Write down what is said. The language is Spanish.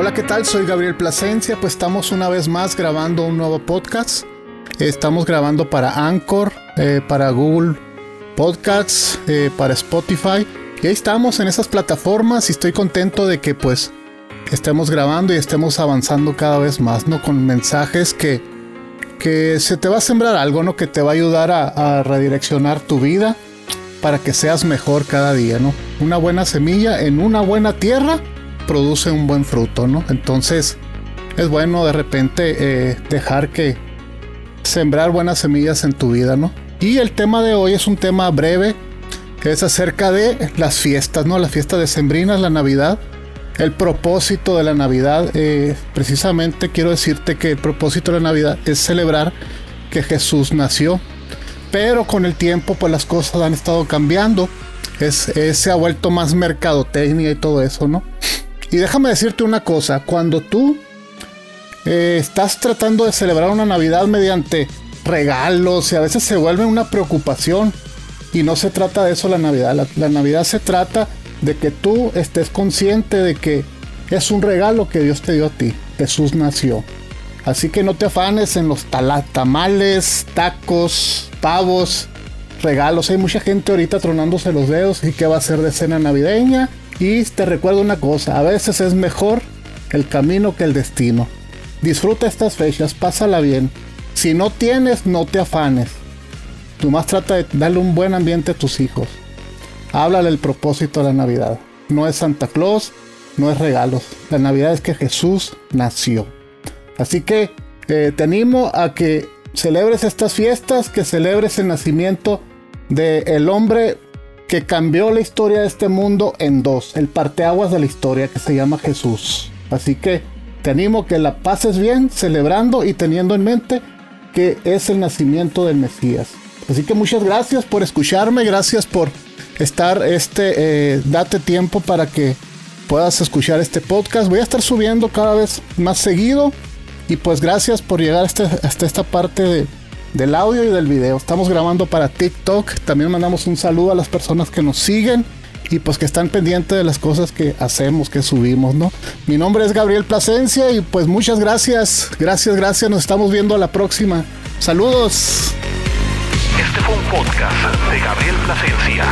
Hola, ¿qué tal? Soy Gabriel Plasencia, pues estamos una vez más grabando un nuevo podcast. Estamos grabando para Anchor, eh, para Google Podcasts, eh, para Spotify. Y ahí estamos en esas plataformas y estoy contento de que pues estemos grabando y estemos avanzando cada vez más, ¿no? Con mensajes que, que se te va a sembrar algo, ¿no? Que te va a ayudar a, a redireccionar tu vida para que seas mejor cada día, ¿no? Una buena semilla en una buena tierra produce un buen fruto, ¿no? Entonces es bueno de repente eh, dejar que sembrar buenas semillas en tu vida, ¿no? Y el tema de hoy es un tema breve, que es acerca de las fiestas, ¿no? La fiesta de Sembrinas, la Navidad. El propósito de la Navidad, eh, precisamente quiero decirte que el propósito de la Navidad es celebrar que Jesús nació. Pero con el tiempo, pues las cosas han estado cambiando. Es, se ha vuelto más mercadotecnia y todo eso, ¿no? Y déjame decirte una cosa, cuando tú eh, estás tratando de celebrar una Navidad mediante regalos y a veces se vuelve una preocupación y no se trata de eso la Navidad, la, la Navidad se trata de que tú estés consciente de que es un regalo que Dios te dio a ti, Jesús nació. Así que no te afanes en los tamales, tacos, pavos, regalos. Hay mucha gente ahorita tronándose los dedos y qué va a ser de cena navideña. Y te recuerdo una cosa, a veces es mejor el camino que el destino. Disfruta estas fechas, pásala bien. Si no tienes, no te afanes. Tú más trata de darle un buen ambiente a tus hijos. Háblale el propósito de la Navidad. No es Santa Claus, no es regalos. La Navidad es que Jesús nació. Así que eh, te animo a que celebres estas fiestas, que celebres el nacimiento del el hombre que cambió la historia de este mundo en dos, el parteaguas de la historia que se llama Jesús. Así que te animo que la pases bien celebrando y teniendo en mente que es el nacimiento del Mesías. Así que muchas gracias por escucharme, gracias por estar este, eh, date tiempo para que puedas escuchar este podcast. Voy a estar subiendo cada vez más seguido y pues gracias por llegar hasta, hasta esta parte del audio y del video. Estamos grabando para TikTok. También mandamos un saludo a las personas que nos siguen y pues que están pendientes de las cosas que hacemos, que subimos, ¿no? Mi nombre es Gabriel Plasencia y pues muchas gracias, gracias, gracias. Nos estamos viendo a la próxima. Saludos. Este fue un podcast de Gabriel Plasencia.